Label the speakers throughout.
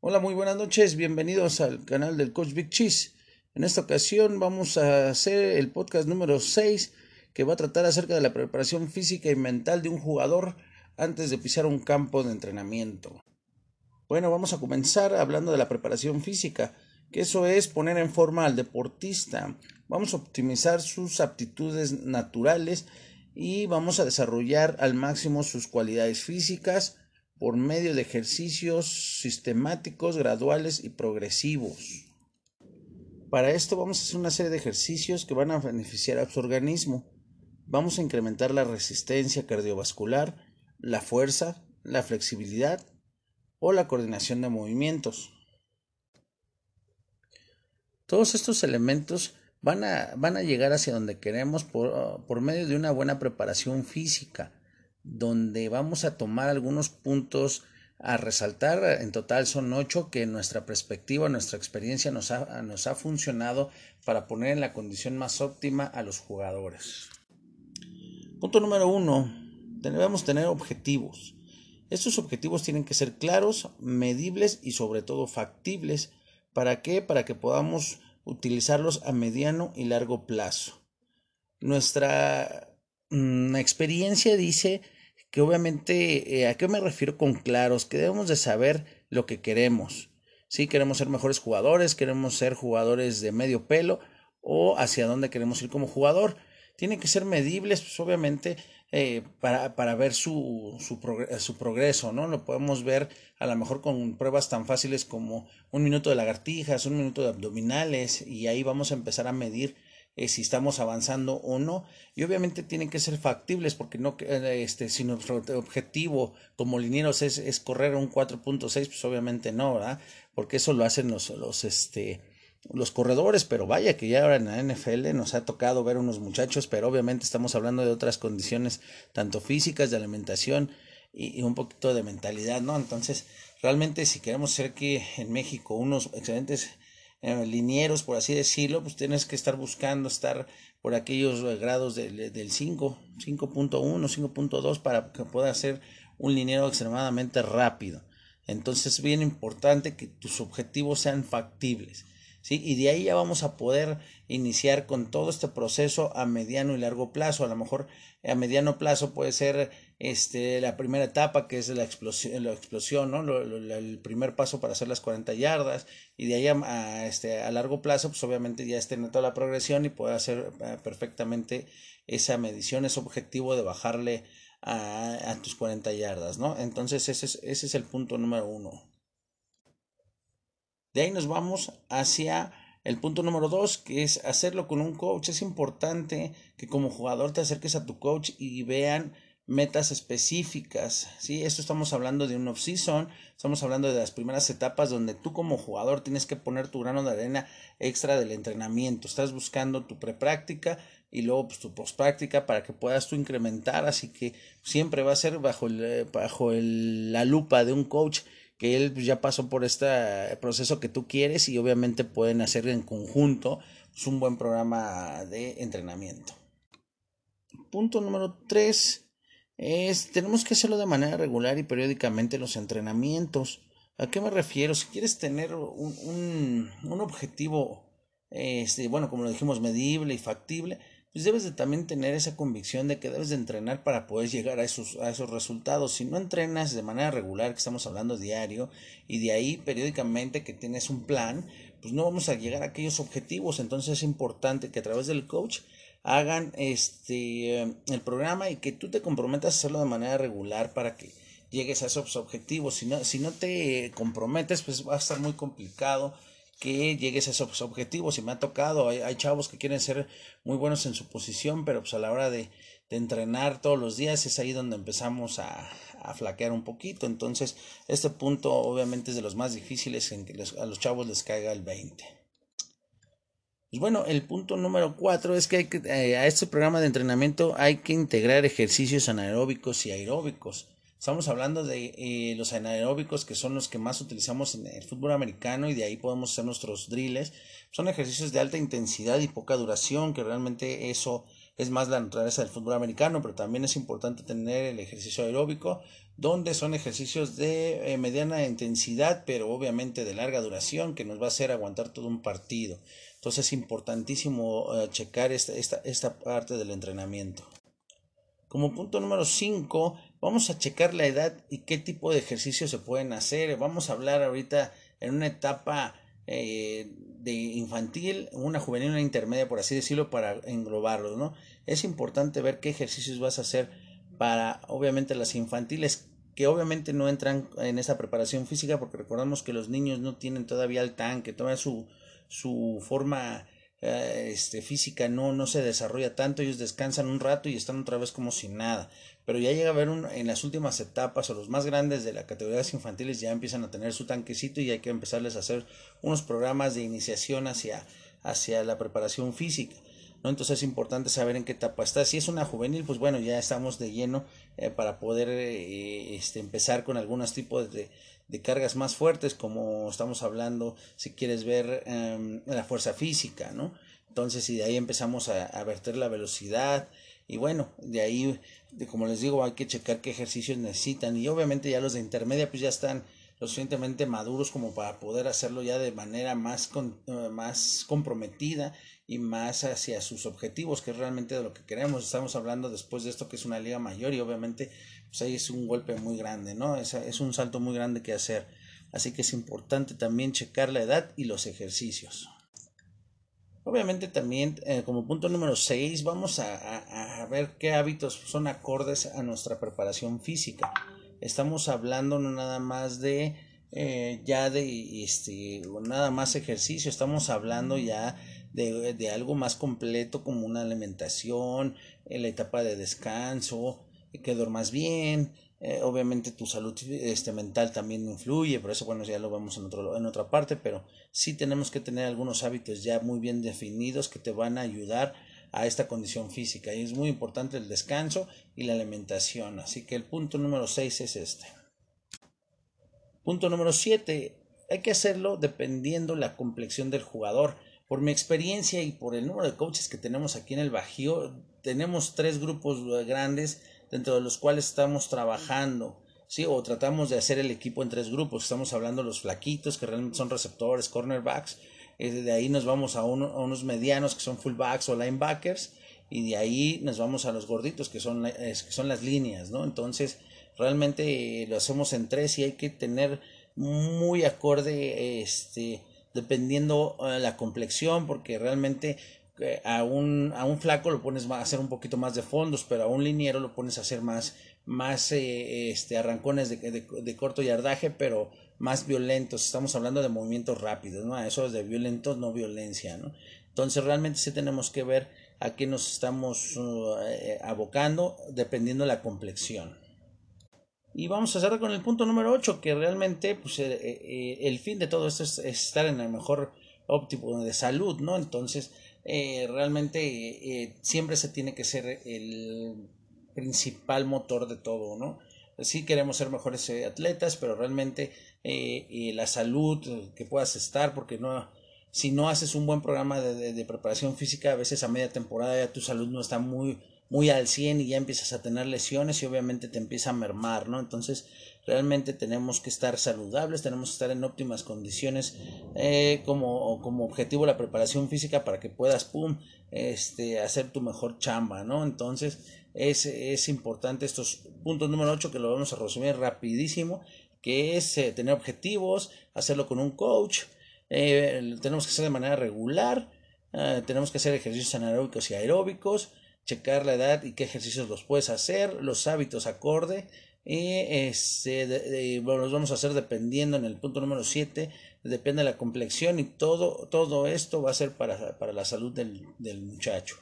Speaker 1: Hola, muy buenas noches, bienvenidos al canal del Coach Big Cheese. En esta ocasión vamos a hacer el podcast número 6 que va a tratar acerca de la preparación física y mental de un jugador antes de pisar un campo de entrenamiento. Bueno, vamos a comenzar hablando de la preparación física, que eso es poner en forma al deportista. Vamos a optimizar sus aptitudes naturales y vamos a desarrollar al máximo sus cualidades físicas, por medio de ejercicios sistemáticos, graduales y progresivos. Para esto vamos a hacer una serie de ejercicios que van a beneficiar a su organismo. Vamos a incrementar la resistencia cardiovascular, la fuerza, la flexibilidad o la coordinación de movimientos. Todos estos elementos van a, van a llegar hacia donde queremos por, por medio de una buena preparación física donde vamos a tomar algunos puntos a resaltar. En total son ocho que nuestra perspectiva, nuestra experiencia nos ha, nos ha funcionado para poner en la condición más óptima a los jugadores. Punto número uno, debemos tener objetivos. Estos objetivos tienen que ser claros, medibles y sobre todo factibles. ¿Para qué? Para que podamos utilizarlos a mediano y largo plazo. Nuestra mm, experiencia dice que obviamente, eh, ¿a qué me refiero con claros? Que debemos de saber lo que queremos. Si queremos ser mejores jugadores, queremos ser jugadores de medio pelo o hacia dónde queremos ir como jugador. Tienen que ser medibles, pues obviamente, eh, para, para, ver su, su, su, progreso, ¿no? Lo podemos ver a lo mejor con pruebas tan fáciles como un minuto de lagartijas, un minuto de abdominales, y ahí vamos a empezar a medir eh, si estamos avanzando o no. Y obviamente tienen que ser factibles porque no, eh, este, si nuestro objetivo como linieros es, es correr un 4.6, pues obviamente no, ¿verdad? Porque eso lo hacen los, los, este, los corredores, pero vaya que ya ahora en la NFL nos ha tocado ver unos muchachos, pero obviamente estamos hablando de otras condiciones, tanto físicas, de alimentación y, y un poquito de mentalidad, ¿no? Entonces, realmente si queremos ser que en México unos excelentes eh, linieros, por así decirlo, pues tienes que estar buscando estar por aquellos grados del 5, 5.1, 5.2 para que pueda ser un liniero extremadamente rápido. Entonces es bien importante que tus objetivos sean factibles. ¿sí? Y de ahí ya vamos a poder iniciar con todo este proceso a mediano y largo plazo. A lo mejor a mediano plazo puede ser este, la primera etapa que es la explosión, la explosión ¿no? el primer paso para hacer las 40 yardas y de ahí a, este, a largo plazo pues obviamente ya esté en toda la progresión y puede hacer eh, perfectamente esa medición, ese objetivo de bajarle a, a tus 40 yardas, ¿no? Entonces ese es, ese es el punto número uno. De ahí nos vamos hacia el punto número dos, que es hacerlo con un coach. Es importante que como jugador te acerques a tu coach y vean metas específicas, ¿sí? Esto estamos hablando de un off-season, estamos hablando de las primeras etapas donde tú como jugador tienes que poner tu grano de arena extra del entrenamiento, estás buscando tu prepráctica y luego pues, tu postpráctica para que puedas tú incrementar, así que siempre va a ser bajo, el, bajo la lupa de un coach que él pues, ya pasó por este proceso que tú quieres y obviamente pueden hacer en conjunto pues, un buen programa de entrenamiento. Punto número 3 es, tenemos que hacerlo de manera regular y periódicamente los entrenamientos. ¿A qué me refiero? Si quieres tener un, un, un objetivo, este, bueno, como lo dijimos, medible y factible, pues debes de también tener esa convicción de que debes de entrenar para poder llegar a esos, a esos resultados. Si no entrenas de manera regular, que estamos hablando diario, y de ahí periódicamente que tienes un plan, pues no vamos a llegar a aquellos objetivos. Entonces es importante que a través del coach hagan este el programa y que tú te comprometas a hacerlo de manera regular para que llegues a esos objetivos. Si no, si no te comprometes, pues va a estar muy complicado que llegues a esos objetivos. Y me ha tocado, hay, hay, chavos que quieren ser muy buenos en su posición, pero pues a la hora de, de entrenar todos los días es ahí donde empezamos a, a, flaquear un poquito. Entonces, este punto obviamente es de los más difíciles en que a los chavos les caiga el 20. Bueno, el punto número cuatro es que, hay que eh, a este programa de entrenamiento hay que integrar ejercicios anaeróbicos y aeróbicos. Estamos hablando de eh, los anaeróbicos que son los que más utilizamos en el fútbol americano y de ahí podemos hacer nuestros drills. Son ejercicios de alta intensidad y poca duración que realmente eso es más la naturaleza del fútbol americano, pero también es importante tener el ejercicio aeróbico, donde son ejercicios de eh, mediana intensidad, pero obviamente de larga duración, que nos va a hacer aguantar todo un partido. Entonces es importantísimo eh, checar esta, esta, esta parte del entrenamiento. Como punto número 5, vamos a checar la edad y qué tipo de ejercicios se pueden hacer. Vamos a hablar ahorita en una etapa eh, de infantil, una juvenil, una intermedia, por así decirlo, para englobarlos, ¿no? Es importante ver qué ejercicios vas a hacer para, obviamente, las infantiles, que obviamente no entran en esa preparación física, porque recordamos que los niños no tienen todavía el tanque, todavía su, su forma eh, este, física no, no se desarrolla tanto, ellos descansan un rato y están otra vez como sin nada. Pero ya llega a ver un, en las últimas etapas o los más grandes de las categorías infantiles ya empiezan a tener su tanquecito y hay que empezarles a hacer unos programas de iniciación hacia, hacia la preparación física. ¿No? Entonces es importante saber en qué etapa está. Si es una juvenil, pues bueno, ya estamos de lleno eh, para poder eh, este, empezar con algunos tipos de, de cargas más fuertes, como estamos hablando, si quieres ver em, la fuerza física, ¿no? Entonces, y de ahí empezamos a, a, verter la velocidad, y bueno, de ahí, de, como les digo, hay que checar qué ejercicios necesitan, y obviamente ya los de intermedia, pues ya están lo suficientemente maduros como para poder hacerlo ya de manera más, con, uh, más comprometida y más hacia sus objetivos, que es realmente de lo que queremos. Estamos hablando después de esto que es una liga mayor y obviamente pues ahí es un golpe muy grande, ¿no? Es, es un salto muy grande que hacer. Así que es importante también checar la edad y los ejercicios. Obviamente también eh, como punto número 6 vamos a, a, ver qué hábitos son acordes a nuestra preparación física. Estamos hablando no nada más de eh, ya de este nada más ejercicio, estamos hablando ya de, de algo más completo como una alimentación, en la etapa de descanso, que duermas bien, eh, obviamente tu salud este, mental también influye, por eso bueno ya lo vemos en, otro, en otra parte, pero sí tenemos que tener algunos hábitos ya muy bien definidos que te van a ayudar a esta condición física y es muy importante el descanso y la alimentación, así que el punto número 6 es este. Punto número 7, hay que hacerlo dependiendo la complexión del jugador. Por mi experiencia y por el número de coaches que tenemos aquí en el Bajío, tenemos tres grupos grandes dentro de los cuales estamos trabajando, ¿sí? O tratamos de hacer el equipo en tres grupos. Estamos hablando de los flaquitos, que realmente son receptores, cornerbacks. Eh, de ahí nos vamos a, uno, a, unos medianos, que son fullbacks o linebackers. Y de ahí nos vamos a los gorditos, que son, son las líneas, ¿no? Entonces, realmente lo hacemos en tres y hay que tener muy acorde, este, dependiendo uh, la complexión, porque realmente a un, a un flaco lo pones a hacer un poquito más de fondos, pero a un liniero lo pones a hacer más, más eh, este, arrancones de, de, de, corto yardaje, pero más violentos. Estamos hablando de movimientos rápidos, ¿no? Eso es de violentos, no violencia, ¿no? Entonces realmente sí tenemos que ver a qué nos estamos uh, eh, abocando dependiendo de la complexión. Y vamos a cerrar con el punto número 8, que realmente pues, eh, eh, el fin de todo esto es, es, estar en el mejor óptimo de salud, ¿no? Entonces, realmente siempre se tiene que ser el principal motor de todo, ¿no? Sí queremos ser mejores atletas, pero realmente eh, la salud que puedas estar, porque no, si no haces un buen programa de, de, de, preparación física, a veces a media temporada ya tu salud no está muy, muy al 100 y ya empiezas a tener lesiones y obviamente te empieza a mermar, ¿no? Entonces, realmente tenemos que estar saludables, tenemos que estar en óptimas condiciones eh, como, como objetivo la preparación física para que puedas, pum, este, hacer tu mejor chamba, ¿no? Entonces, es, es importante estos puntos número 8 que lo vamos a resumir rapidísimo, que es eh, tener objetivos, hacerlo con un coach, eh, tenemos que hacer de manera regular, eh, tenemos que hacer ejercicios anaeróbicos y aeróbicos, checar la edad y qué ejercicios los puedes hacer, los hábitos acorde, y este, bueno, los vamos a hacer dependiendo en el punto número 7, depende de la complexión y todo, todo esto va a ser para, para la salud del, del muchacho.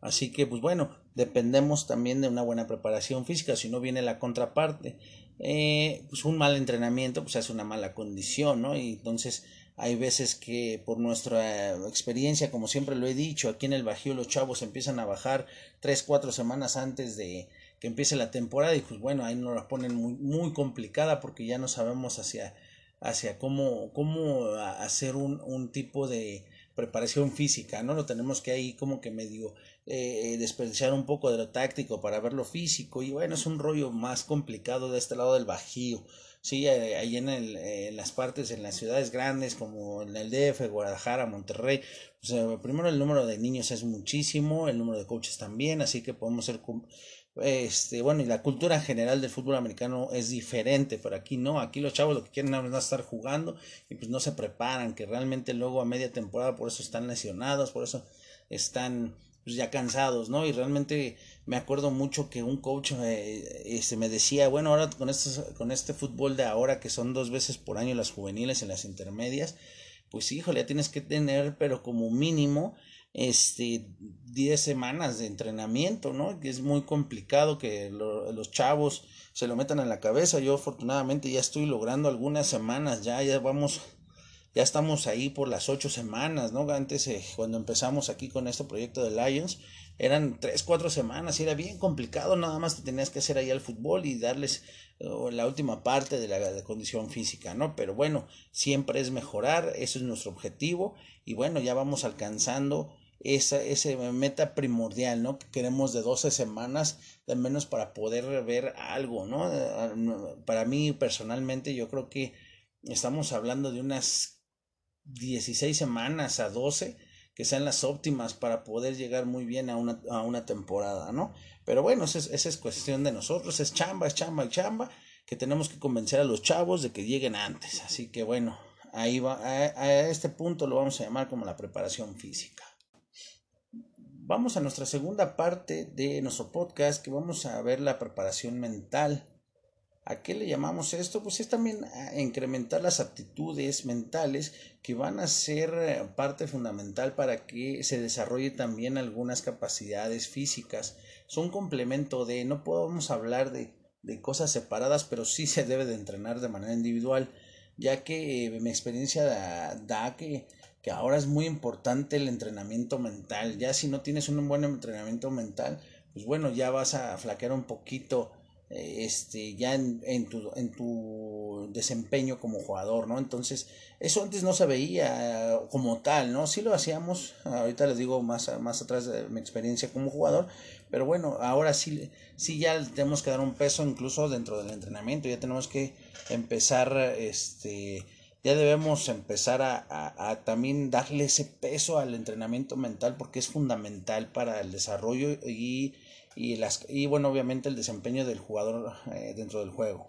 Speaker 1: Así que, pues bueno, dependemos también de una buena preparación física, si no viene la contraparte. Eh, pues un mal entrenamiento pues hace una mala condición, ¿no? Y entonces hay veces que por nuestra experiencia, como siempre lo he dicho, aquí en el Bajío los chavos empiezan a bajar tres, cuatro semanas antes de, que empiece la temporada y pues bueno, ahí nos la ponen muy, muy complicada porque ya no sabemos hacia, hacia cómo, cómo hacer un, un tipo de preparación física, ¿no? Lo tenemos que ahí como que medio eh, desperdiciar un poco de lo táctico para ver lo físico y bueno, es un rollo más complicado de este lado del Bajío. Sí, eh, ahí en, el, en las partes, en las ciudades grandes como en el DF, Guadalajara, Monterrey, pues, primero el número de niños es muchísimo, el número de coaches también, así que podemos ser este, bueno, y la cultura general del fútbol americano es diferente, pero aquí no, aquí los chavos lo que quieren es estar jugando y pues no se preparan, que realmente luego a media temporada por eso están lesionados, por eso están pues, ya cansados, ¿no? Y realmente me acuerdo mucho que un coach eh, este, me decía, bueno, ahora con, estos, con este fútbol de ahora que son dos veces por año las juveniles y las intermedias, pues híjole, ya tienes que tener, pero como mínimo, este 10 semanas de entrenamiento, ¿no? Que es muy complicado que los chavos se lo metan en la cabeza. Yo afortunadamente ya estoy logrando algunas semanas, ya, ya vamos, ya estamos ahí por las ocho semanas, ¿no? Antes, eh, cuando empezamos aquí con este proyecto de Lions, eran tres, cuatro semanas y era bien complicado, nada más te tenías que hacer ahí al fútbol y darles la última parte de la condición física, ¿no? Pero bueno, siempre es mejorar, eso es nuestro objetivo y bueno, ya vamos alcanzando esa, ese meta primordial, ¿no? Que queremos de 12 semanas, de menos para poder ver algo, ¿no? Para mí personalmente yo creo que estamos hablando de unas 16 semanas a 12 que sean las óptimas para poder llegar muy bien a una, a una temporada, ¿no? Pero bueno, esa es, esa es cuestión de nosotros, es chamba, es chamba, es chamba, que tenemos que convencer a los chavos de que lleguen antes. Así que bueno, ahí va, a este punto lo vamos a llamar como la preparación física. Vamos a nuestra segunda parte de nuestro podcast que vamos a ver la preparación mental. ¿A qué le llamamos esto? Pues es también a incrementar las aptitudes mentales que van a ser eh, parte fundamental para que se desarrolle también algunas capacidades físicas. Son complemento de, no podemos hablar de, de cosas separadas, pero sí se debe de entrenar de manera individual, ya que eh, mi experiencia da que que ahora es muy importante el entrenamiento mental. Ya si no tienes un buen entrenamiento mental, pues bueno, ya vas a flaquear un poquito eh, este ya en, en, tu, en tu desempeño como jugador, ¿no? Entonces, eso antes no se veía como tal, ¿no? Sí lo hacíamos, ahorita les digo más, más atrás de mi experiencia como jugador, pero bueno, ahora sí, sí ya tenemos que dar un peso incluso dentro del entrenamiento, ya tenemos que empezar, este, ya debemos empezar a, a, también darle ese peso al entrenamiento mental porque es fundamental para el desarrollo y, y, las, y bueno, obviamente el desempeño del jugador eh, dentro del juego.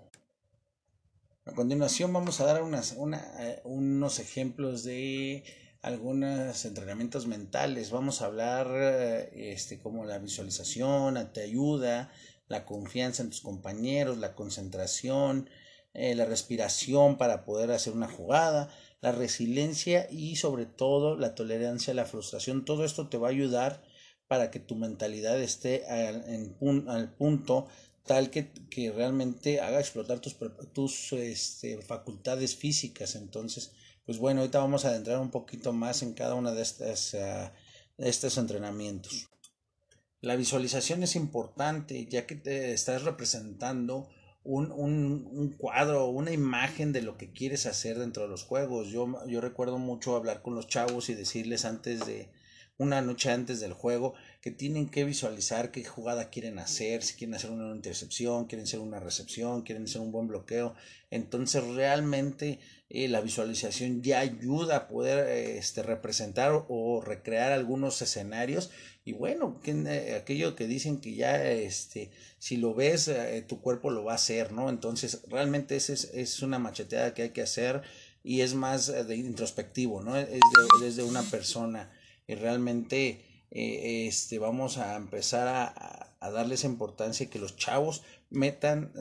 Speaker 1: A continuación vamos a dar unas, una, eh, unos ejemplos de algunos entrenamientos mentales. Vamos a hablar eh, este, como la visualización, te ayuda, la confianza en tus compañeros, la concentración, eh, la respiración para poder hacer una jugada, la resiliencia y sobre todo la tolerancia a la frustración. Todo esto te va a ayudar para que tu mentalidad esté al, en, al punto tal que, que, realmente haga explotar tus, tus este, facultades físicas. Entonces, pues bueno, ahorita vamos a adentrar un poquito más en cada uno de, estas, uh, de estos entrenamientos. La visualización es importante ya que te estás representando un, un, un, cuadro, una imagen de lo que quieres hacer dentro de los juegos. Yo, yo recuerdo mucho hablar con los chavos y decirles antes de una noche antes del juego que tienen que visualizar qué jugada quieren hacer, si quieren hacer una intercepción, quieren hacer una recepción, quieren hacer un buen bloqueo. Entonces realmente eh, la visualización ya ayuda a poder este, representar o recrear algunos escenarios y bueno, que, eh, aquello que dicen que ya, este, si lo ves, eh, tu cuerpo lo va a hacer, ¿no? Entonces, realmente esa es, es, una macheteada que hay que hacer y es más eh, de introspectivo, ¿no? Es desde una persona y realmente este, vamos a empezar a, a, darle esa importancia que los chavos metan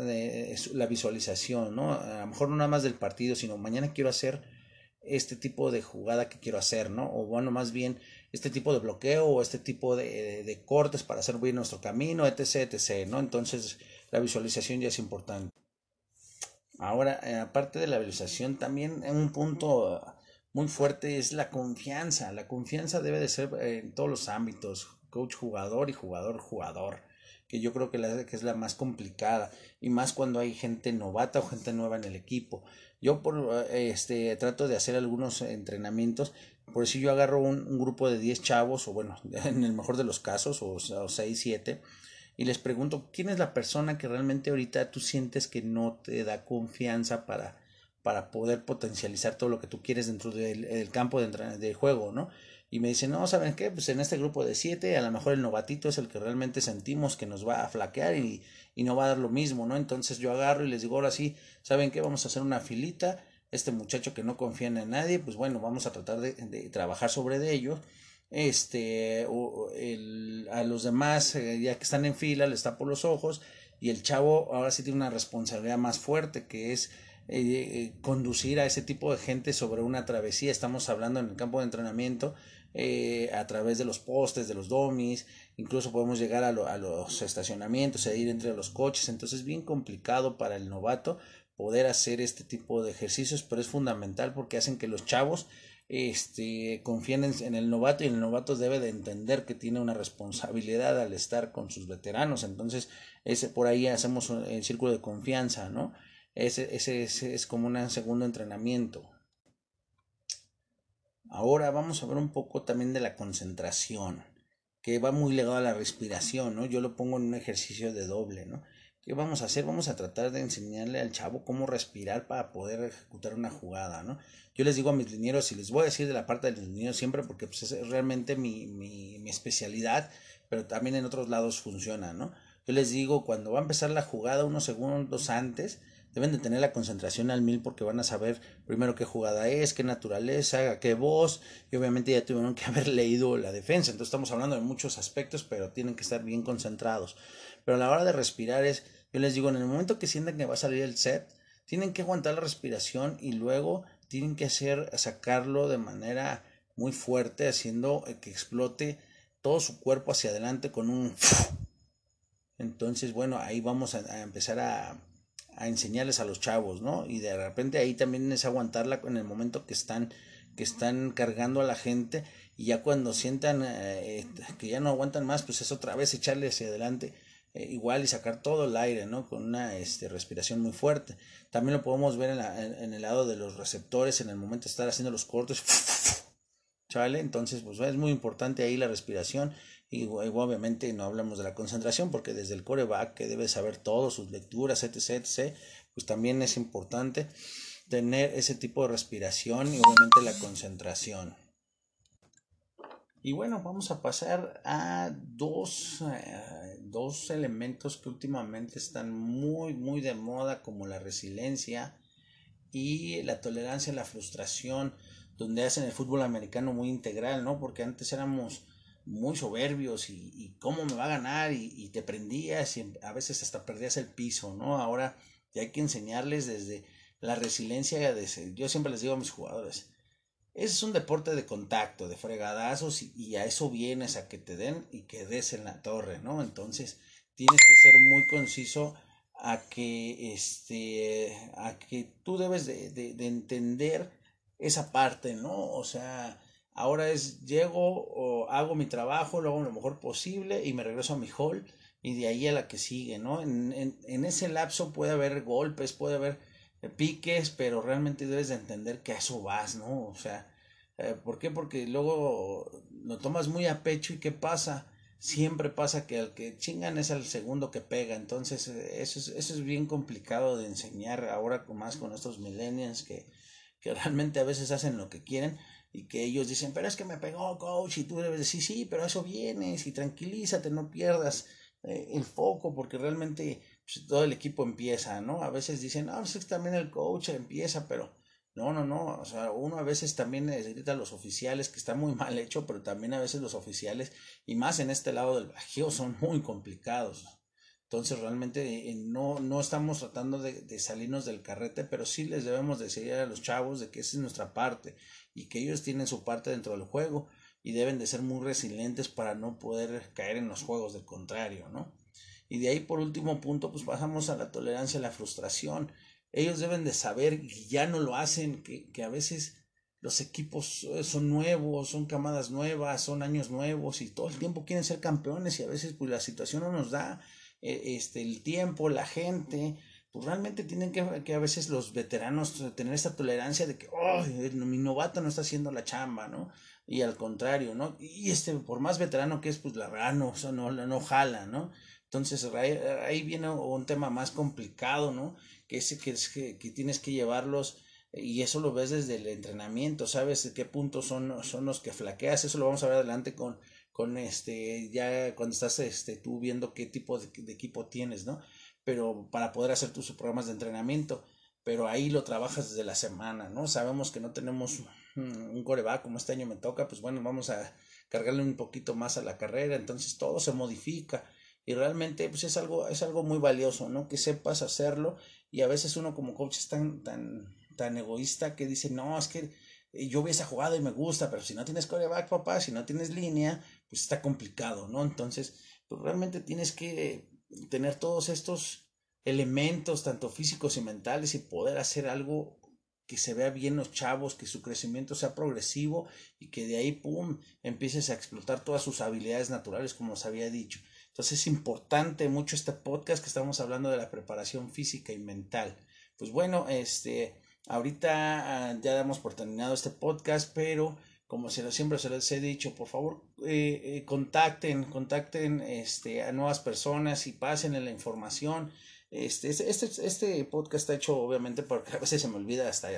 Speaker 1: la visualización, ¿no? A lo mejor no nada más del partido, sino mañana quiero hacer este tipo de jugada que quiero hacer, ¿no? O bueno, más bien este tipo de bloqueo o este tipo de, de cortes para hacer bien nuestro camino, etc, etc, ¿no? Entonces la visualización ya es importante. Ahora, eh, aparte de la visualización, también un punto muy fuerte es la confianza. La confianza debe de ser en todos los ámbitos, coach jugador y jugador jugador, que yo creo que, la, que es la más complicada, y más cuando hay gente novata o gente nueva en el equipo. Yo por, este, trato de hacer algunos entrenamientos, por eso yo agarro un, grupo de 10 chavos, o bueno, en el mejor de los casos, o, o 6, 7, y les pregunto, ¿quién es la persona que realmente ahorita tú sientes que no te da confianza para, para poder potencializar todo lo que tú quieres dentro del, campo de, de juego, ¿no? y me dicen, no, ¿saben qué? Pues en este grupo de siete, a lo mejor el novatito es el que realmente sentimos que nos va a flaquear y, y no va a dar lo mismo, ¿no? Entonces yo agarro y les digo, ahora sí, ¿saben qué? Vamos a hacer una filita. Este muchacho que no confía en nadie, pues bueno, vamos a tratar de, trabajar sobre de ello. Este, el, a los demás, eh, ya que están en fila, les tapo los ojos y el chavo ahora sí tiene una responsabilidad más fuerte que es eh, eh, conducir a ese tipo de gente sobre una travesía. Estamos hablando en el campo de entrenamiento eh, a través de los postes, de los domis, incluso podemos llegar a, los estacionamientos, e ir entre los coches, entonces es bien complicado para el novato poder hacer este tipo de ejercicios, pero es fundamental porque hacen que los chavos este, confíen en, el novato y el novato debe de entender que tiene una responsabilidad al estar con sus veteranos, entonces ese, por ahí hacemos el círculo de confianza, ¿no? Ese, ese, ese es como un segundo entrenamiento. Ahora vamos a ver un poco también de la concentración, que va muy ligado a la respiración, ¿no? Yo lo pongo en un ejercicio de doble, ¿no? ¿Qué vamos a hacer? Vamos a tratar de enseñarle al chavo cómo respirar para poder ejecutar una jugada, ¿no? Yo les digo a mis linieros, y les voy a decir de la parte de los linieros siempre porque pues, es realmente mi, mi, mi especialidad, pero también en otros lados funciona, ¿no? Yo les digo, cuando va a empezar la jugada unos segundos antes, deben de tener la concentración al mil porque van a saber primero qué jugada es, qué naturaleza, qué voz y obviamente ya tuvieron que haber leído la defensa. Entonces estamos hablando de muchos aspectos, pero tienen que estar bien concentrados. Pero a la hora de respirar es, yo les digo, en el momento que sientan que va a salir el set, tienen que aguantar la respiración y luego tienen que hacer, sacarlo de manera muy fuerte, haciendo que explote todo su cuerpo hacia adelante con un... Entonces, bueno, ahí vamos a empezar a, a enseñarles a los chavos, ¿no? Y de repente ahí también es aguantarla en el momento que están que están cargando a la gente y ya cuando sientan eh, que ya no aguantan más, pues es otra vez echarle hacia adelante eh, igual y sacar todo el aire, ¿no? Con una este, respiración muy fuerte. También lo podemos ver en, en, el lado de los receptores, en el momento de estar haciendo los cortes, ¿chale? Entonces, pues es muy importante ahí la respiración y, obviamente no hablamos de la concentración porque desde el coreback que debe saber todo, sus lecturas, etc, etc, pues también es importante tener ese tipo de respiración y obviamente la concentración. Y bueno, vamos a pasar a dos, eh, dos elementos que últimamente están muy, muy de moda, como la resiliencia y la tolerancia a la frustración, donde hacen el fútbol americano muy integral, ¿no? Porque antes éramos muy soberbios y, y, cómo me va a ganar y, y, te prendías y a veces hasta perdías el piso, ¿no? Ahora ya hay que enseñarles desde la resiliencia de yo siempre les digo a mis jugadores, es un deporte de contacto, de fregadazos y, y, a eso vienes a que te den y que des en la torre, ¿no? Entonces tienes que ser muy conciso a que este a que tú debes de, de, de entender esa parte, ¿no? O sea, Ahora es, llego o hago mi trabajo, lo hago lo mejor posible y me regreso a mi hall y de ahí a la que sigue, ¿no? En, en, ese lapso puede haber golpes, puede haber piques, pero realmente debes de entender que a eso vas, ¿no? O sea, eh, ¿por qué? Porque luego lo tomas muy a pecho y ¿qué pasa? Siempre pasa que al que chingan es al segundo que pega, entonces eh, eso es, eso es bien complicado de enseñar ahora más con estos millennials que, que realmente a veces hacen lo que quieren y que ellos dicen, pero es que me pegó coach y tú debes decir, sí, pero eso vienes y tranquilízate, no pierdas eh, el foco porque realmente pues, todo el equipo empieza, ¿no? A veces dicen, ah, pues también el coach empieza, pero no, no, no, o sea, uno a veces también necesita a los oficiales, que está muy mal hecho, pero también a veces los oficiales, y más en este lado del Bajío, son muy complicados. Entonces realmente eh, no, no estamos tratando de, de, salirnos del carrete, pero sí les debemos decir a los chavos de que esa es nuestra parte y que ellos tienen su parte dentro del juego y deben de ser muy resilientes para no poder caer en los juegos del contrario, ¿no? Y de ahí por último punto, pues pasamos a la tolerancia a la frustración. Ellos deben de saber, y ya no lo hacen, que, que a veces los equipos son nuevos, son camadas nuevas, son años nuevos y todo el tiempo quieren ser campeones y a veces pues la situación no nos da eh, este, el tiempo, la gente, pues realmente tienen que, que a veces los veteranos tener esa tolerancia de que, oh, mi novato no está haciendo la chamba, ¿no? Y al contrario, ¿no? Y este, por más veterano que es, pues la verdad no, no, no jala, ¿no? Entonces ahí, viene un tema más complicado, ¿no? Que es que, es que, que tienes que llevarlos y eso lo ves desde el entrenamiento, sabes qué puntos son, son los que flaqueas, eso lo vamos a ver adelante con, con este, ya cuando estás este, tú viendo qué tipo de, equipo tienes, ¿no? Pero para poder hacer tus programas de entrenamiento, pero ahí lo trabajas desde la semana, ¿no? Sabemos que no tenemos un coreback como este año me toca, pues bueno, vamos a cargarle un poquito más a la carrera, entonces todo se modifica y realmente pues es algo, es algo muy valioso, ¿no? Que sepas hacerlo y a veces uno como coach es tan, tan tan egoísta que dice, no, es que yo vi esa jugada y me gusta, pero si no tienes coreback, papá, si no tienes línea, pues está complicado, ¿no? Entonces, pues realmente tienes que tener todos estos elementos, tanto físicos y mentales, y poder hacer algo que se vea bien los chavos, que su crecimiento sea progresivo y que de ahí, pum, empieces a explotar todas sus habilidades naturales, como os había dicho. Entonces es importante mucho este podcast que estamos hablando de la preparación física y mental. Pues bueno, este, Ahorita ah, ya damos por terminado este podcast, pero como se lo, siempre se les he dicho, por favor eh, eh, contacten, contacten este, a nuevas personas y pasen la información. Este, este, este, este, podcast está hecho obviamente porque a veces se me olvida hasta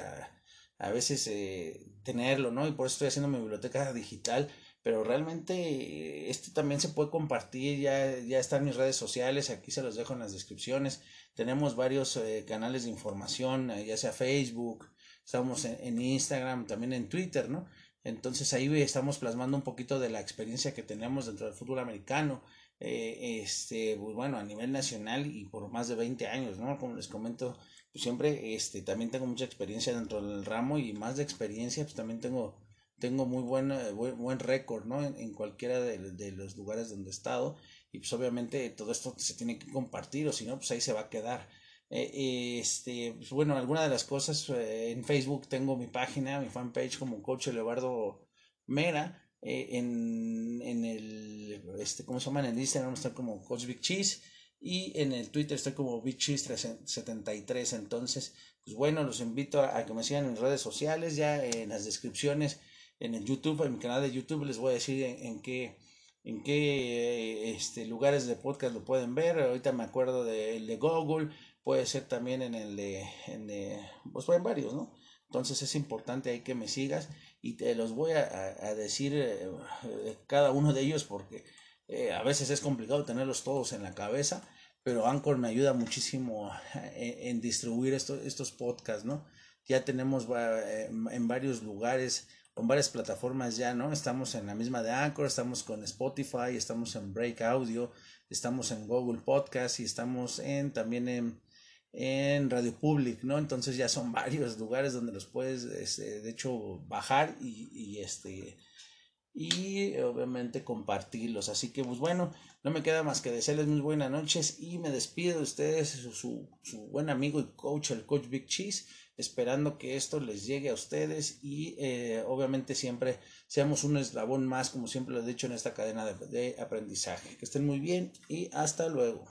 Speaker 1: a, veces eh, tenerlo, ¿no? Y por eso estoy haciendo mi biblioteca digital pero realmente este también se puede compartir, ya, ya está en mis redes sociales, aquí se los dejo en las descripciones. Tenemos varios canales de información, ya sea Facebook, estamos en, Instagram, también en Twitter, ¿no? Entonces ahí estamos plasmando un poquito de la experiencia que tenemos dentro del fútbol americano, eh, este, pues bueno, a nivel nacional y por más de 20 años, ¿no? Como les comento, pues siempre este, también tengo mucha experiencia dentro del ramo y más de experiencia, pues también tengo tengo muy buen, buen, buen récord, ¿no? En, en cualquiera de, de, los lugares donde he estado. Y pues obviamente todo esto se tiene que compartir, o si no, pues ahí se va a quedar. Eh, este, pues bueno, alguna de las cosas, eh, en Facebook tengo mi página, mi fanpage como Coach Leobardo Mera. Eh, en, en el, este, ¿cómo se llama? En Instagram está como Coach Big Cheese. Y en el Twitter estoy como Big Cheese 73. Entonces, pues bueno, los invito a, que me sigan en redes sociales, ya en las descripciones en el YouTube, en mi canal de YouTube, les voy a decir en, qué en qué este, lugares de podcast lo pueden ver. Ahorita me acuerdo del de, Google, puede ser también en el de, en de, pues en varios, ¿no? Entonces es importante ahí que me sigas y te los voy a, decir eh, cada uno de ellos porque eh, a veces es complicado tenerlos todos en la cabeza, pero Anchor me ayuda muchísimo en, distribuir estos, estos podcasts, ¿no? Ya tenemos eh, en varios lugares con varias plataformas ya, ¿no? Estamos en la misma de Anchor, estamos con Spotify, estamos en Break Audio, estamos en Google Podcast y estamos en también en, en Radio Public, ¿no? Entonces ya son varios lugares donde los puedes, este, de hecho, bajar y, y este y obviamente compartirlos. Así que, pues bueno, no me queda más que desearles muy buenas noches y me despido de ustedes, su, su, buen amigo y coach, el coach Big Cheese, esperando que esto les llegue a ustedes y eh, obviamente siempre seamos un eslabón más, como siempre lo he dicho en esta cadena de aprendizaje. Que estén muy bien y hasta luego.